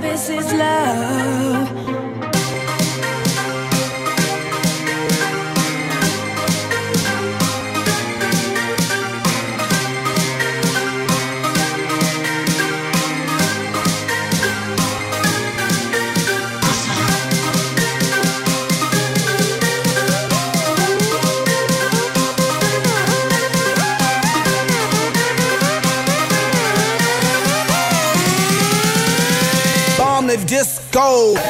this is love. Oh.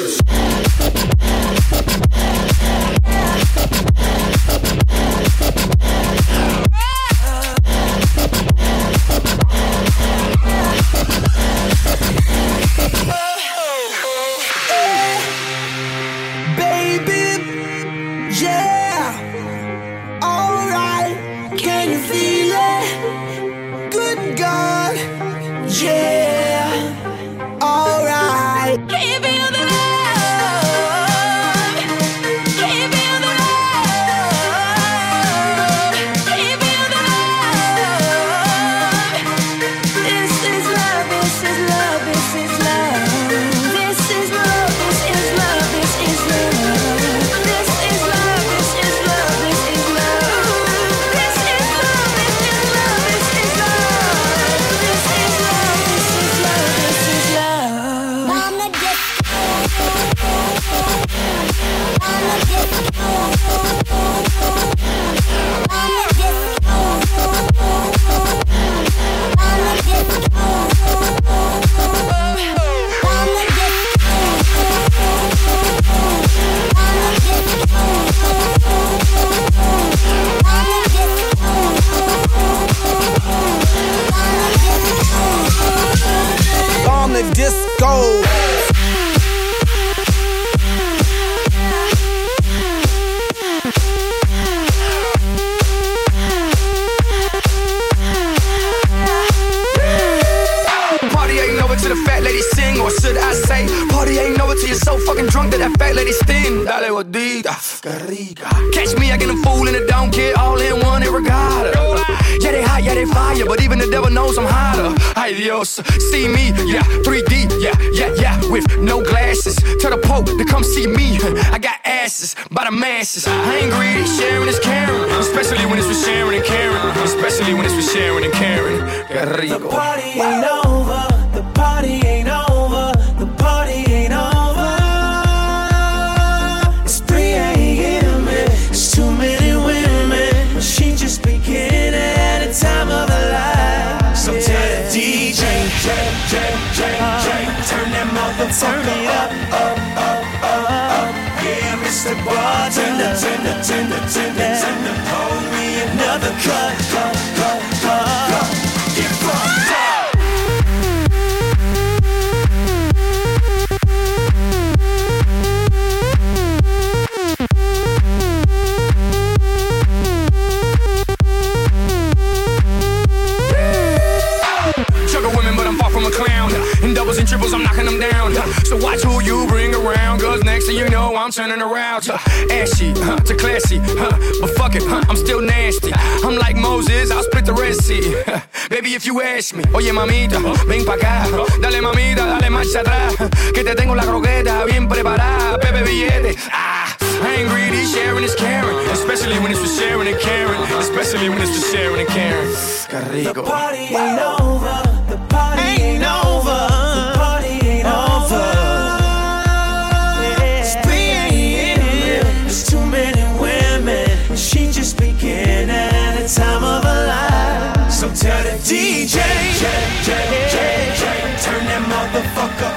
Peace. Rica. Catch me I get a fool and I don't care, all in one it regatta. Yeah, they hot, yeah, they fire, but even the devil knows I'm hotter. Dios, see me, yeah, 3D, yeah, yeah, yeah, with no glasses. Tell the Pope to come see me, I got asses by the masses. I ain't greedy, sharing is caring, especially when it's with sharing and caring, especially when it's with Sharon and Karen. The party ain't turn me up, up, up, up. up, Yeah, Mr. Bartender, tender, tender, tender, tender, tender, hold me another cut. I'm turning around to ashy, huh, to classy, huh, but fuck it, huh, I'm still nasty. I'm like Moses, I'll split the Red Sea. Baby, if you ask me, oye mamita, ven pa' acá, dale mamita, dale marcha atrás, que te tengo la croqueta bien preparada, Pepe billete, ah. I ain't greedy, sharing is caring. Especially when it's for sharing and caring. Especially when it's for sharing and caring. Qué rico. The party wow. DJ, DJ, DJ, DJ, turn that motherfucker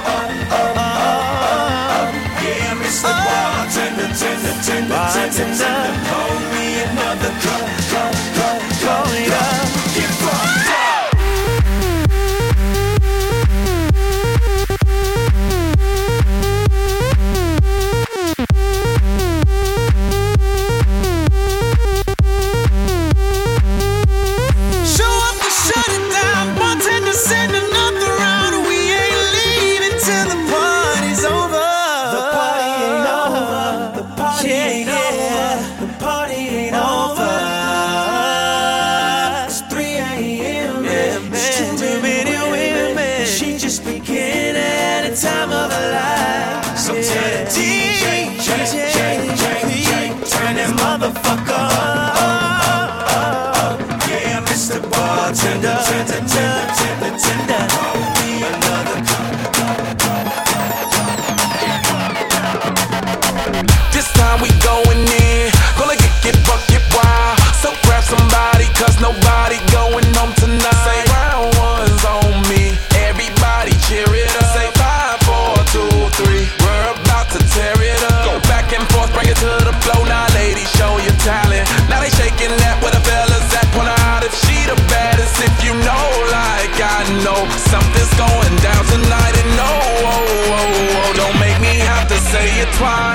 twice.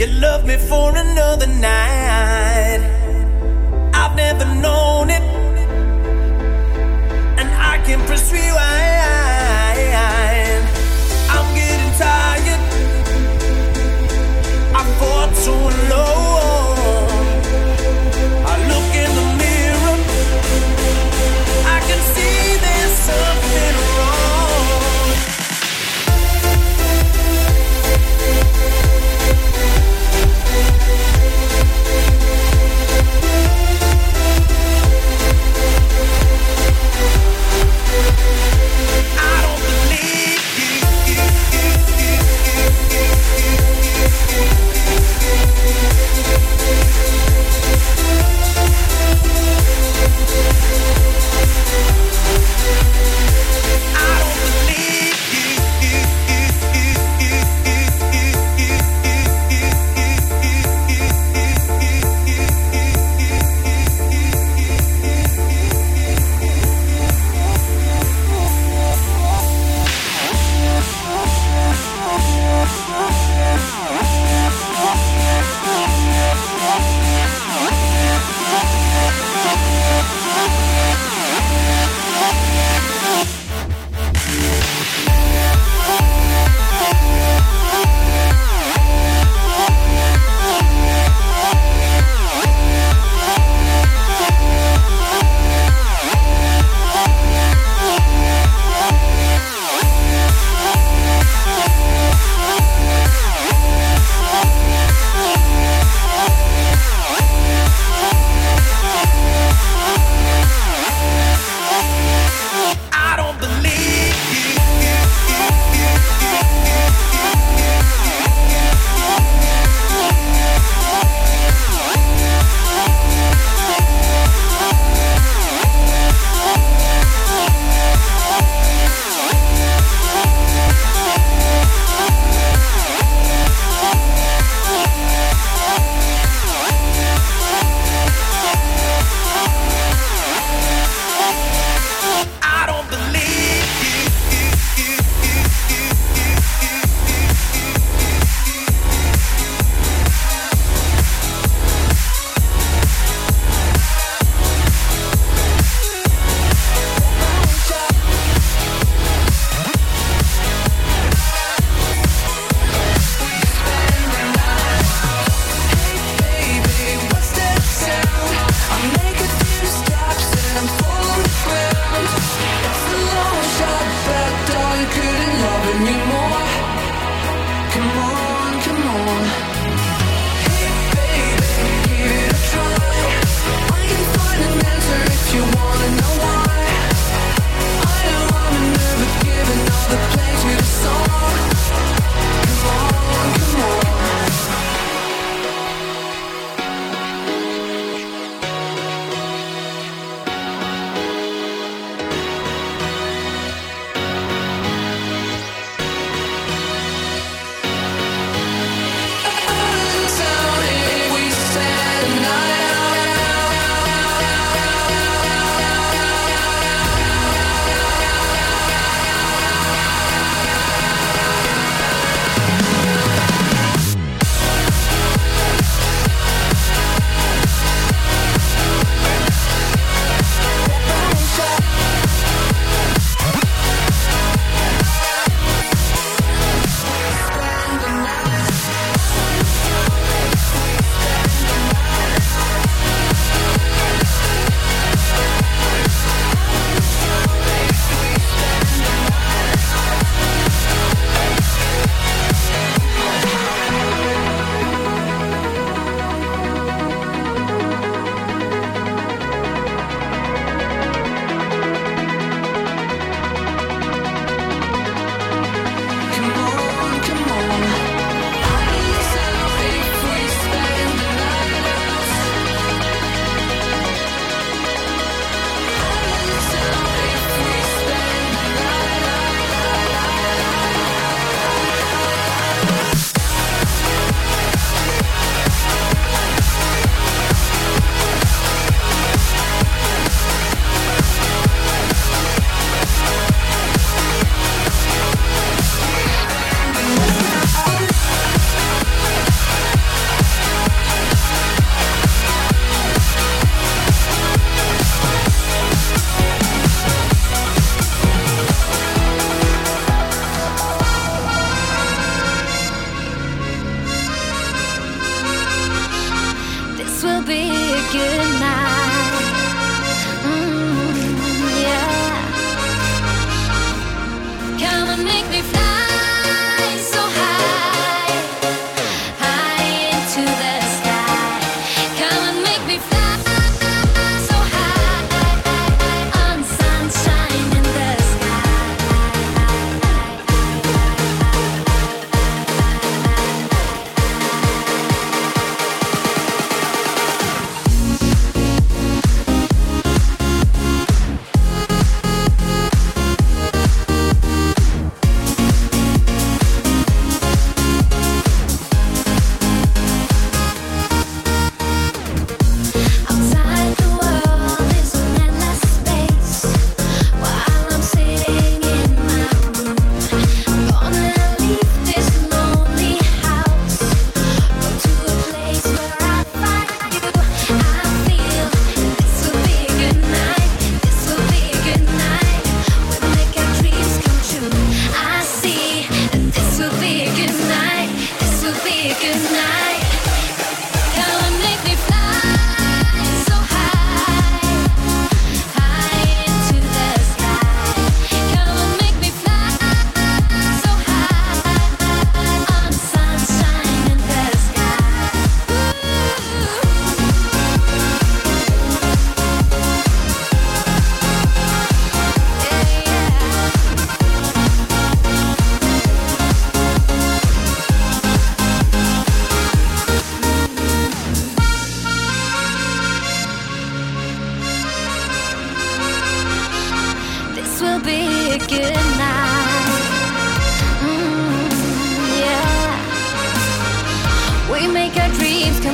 You love me for another night. I've never known it, and I can press rewind. I'm getting tired. I fought too long.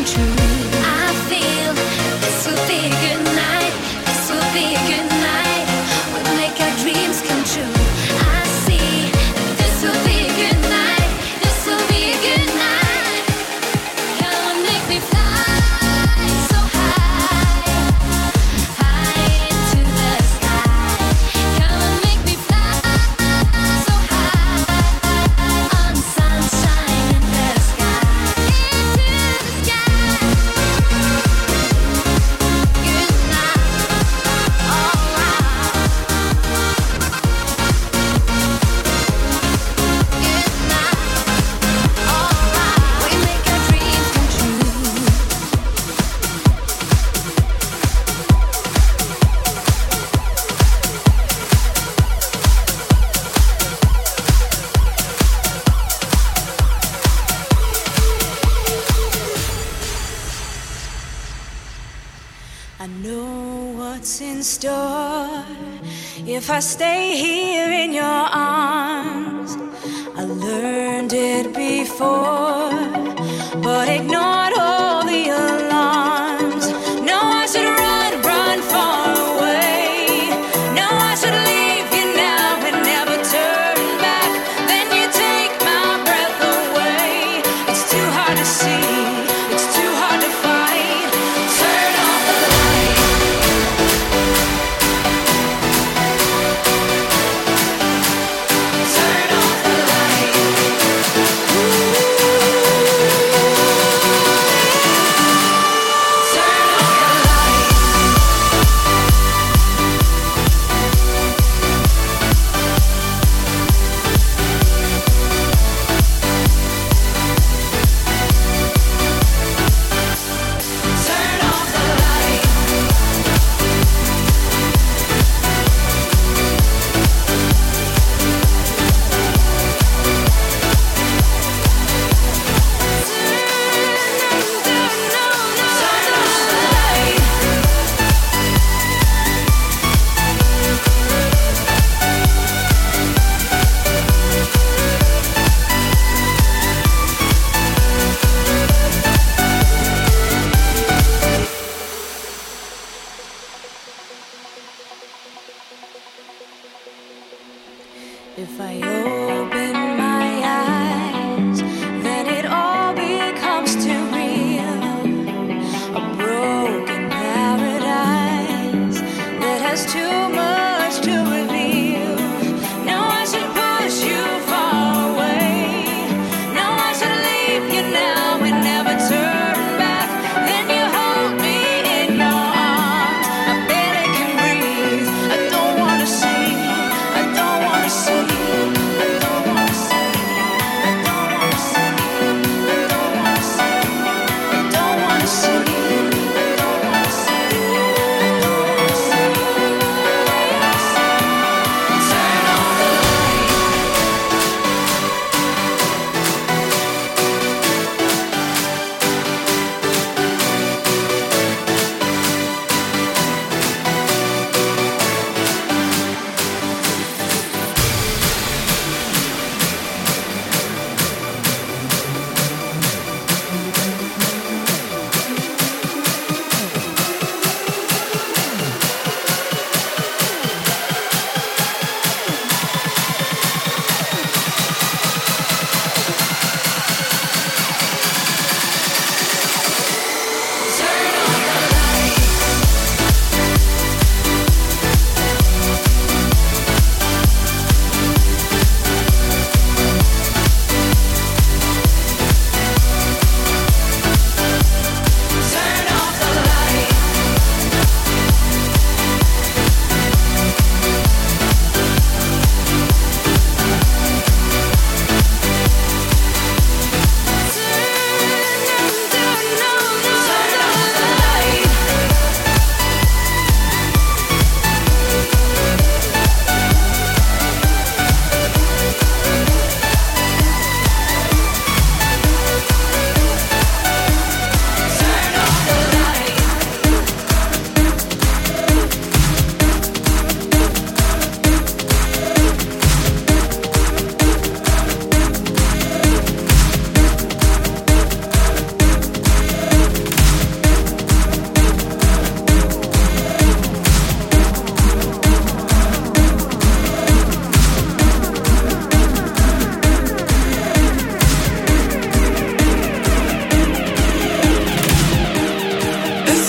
True.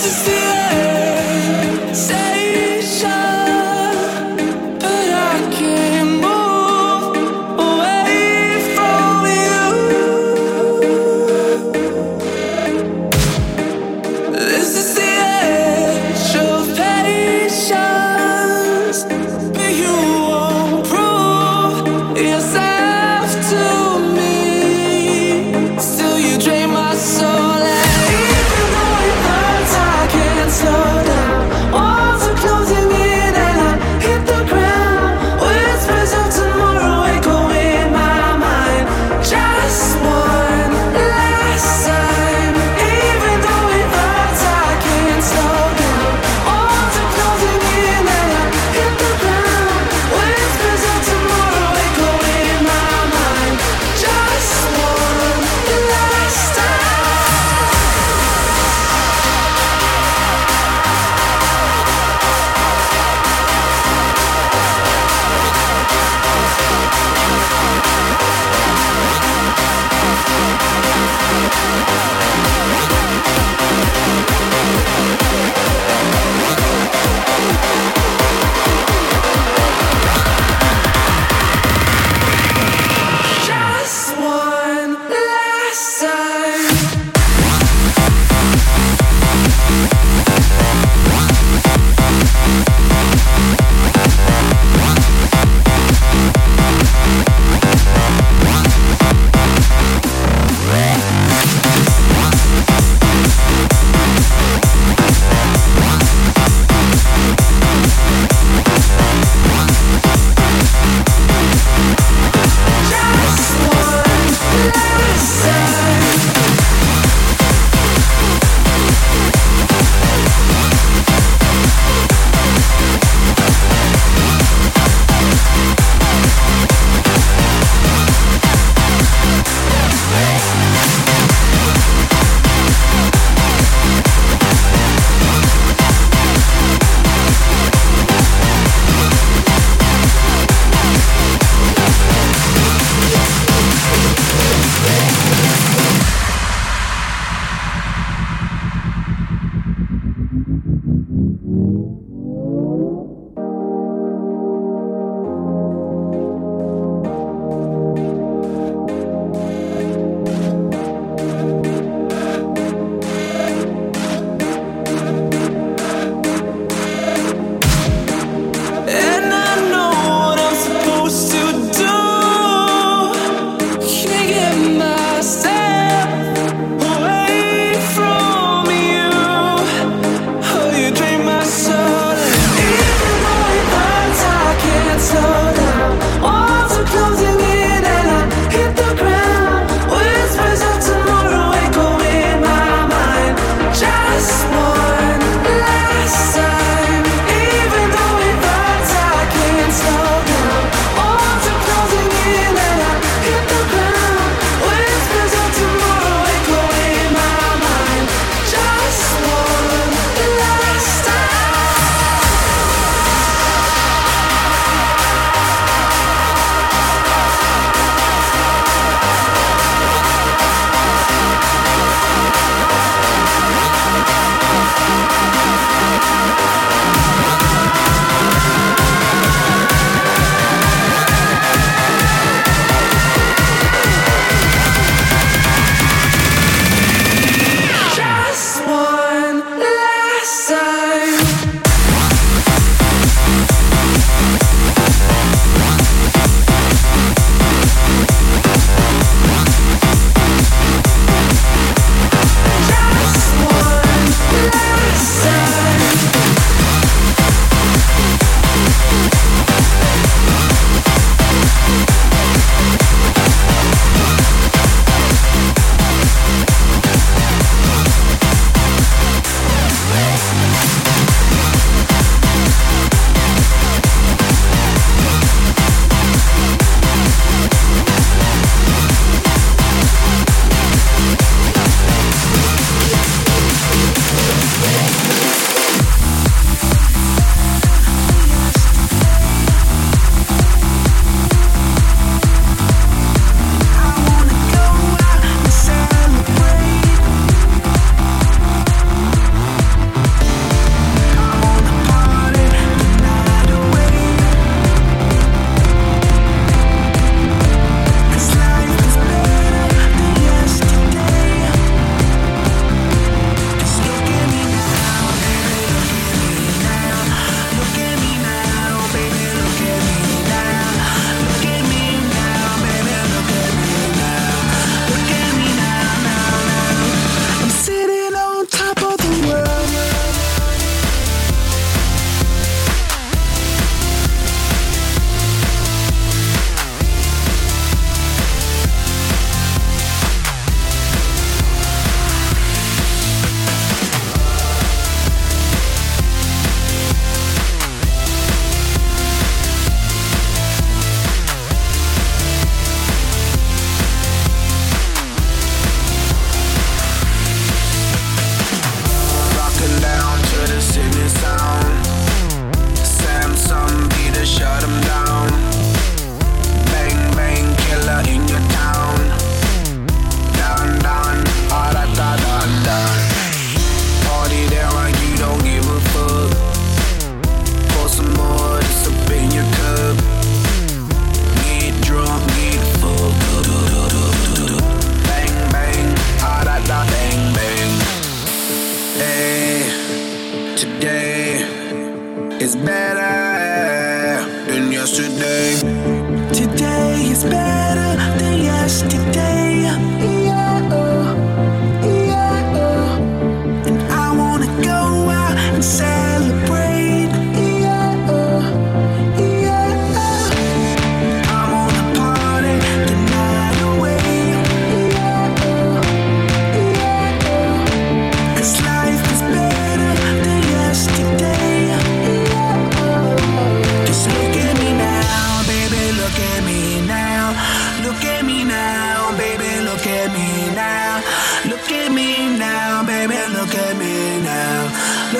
just feel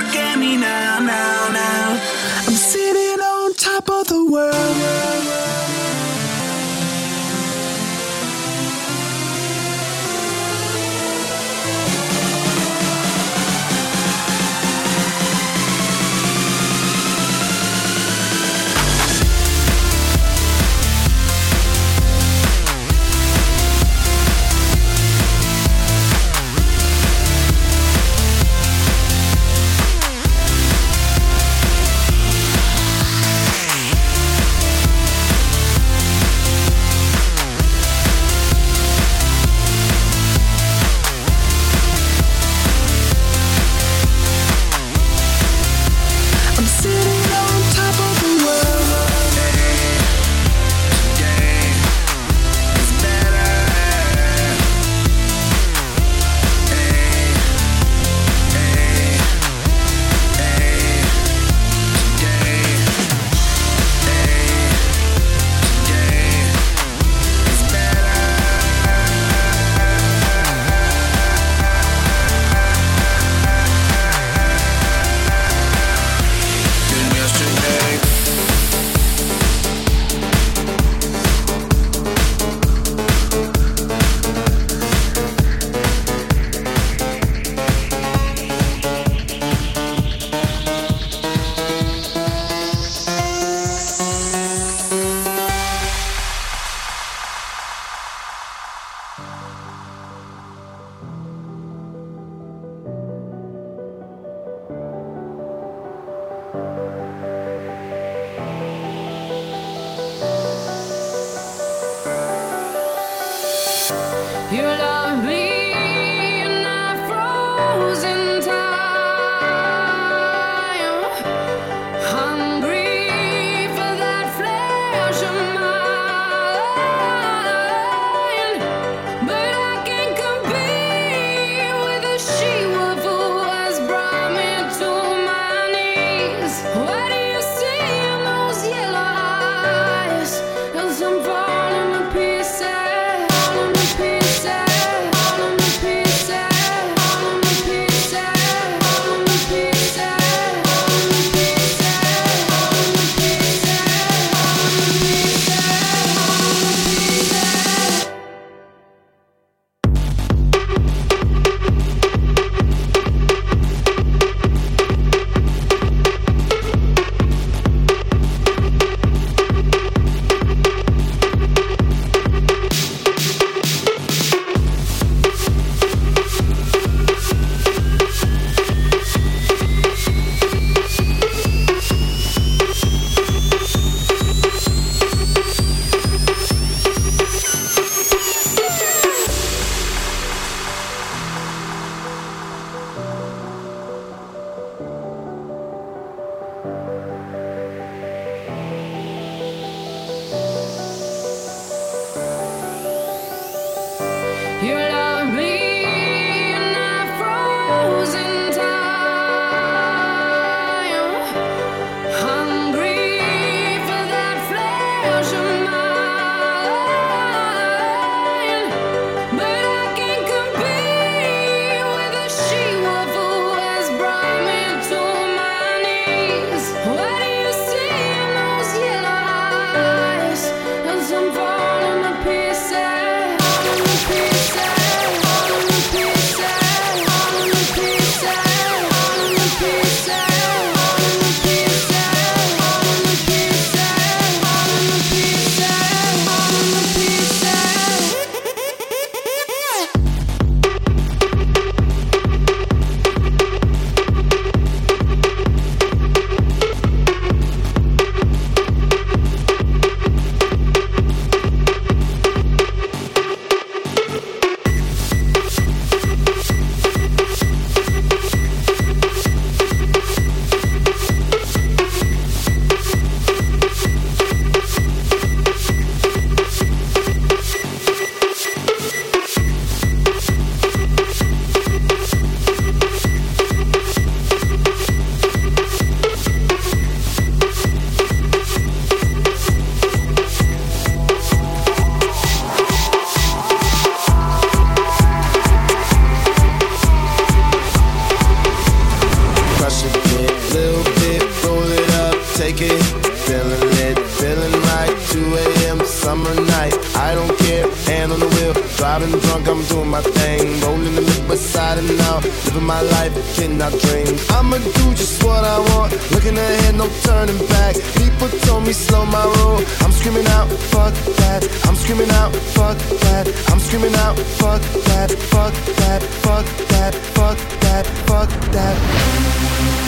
look at me now, now, now. I'm sitting on top of the world. Told me slow my roll. I'm screaming out, fuck that. I'm screaming out, fuck that. I'm screaming out, fuck that, fuck that, fuck that, fuck that, fuck that. Tell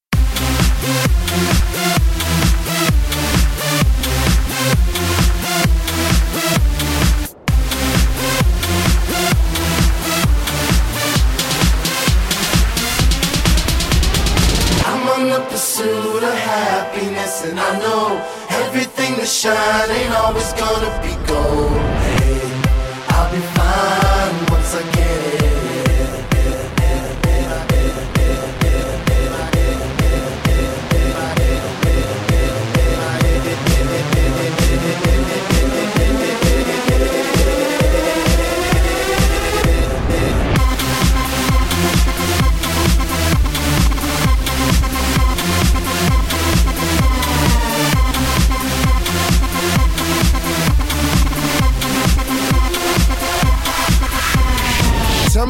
Ain't always gonna be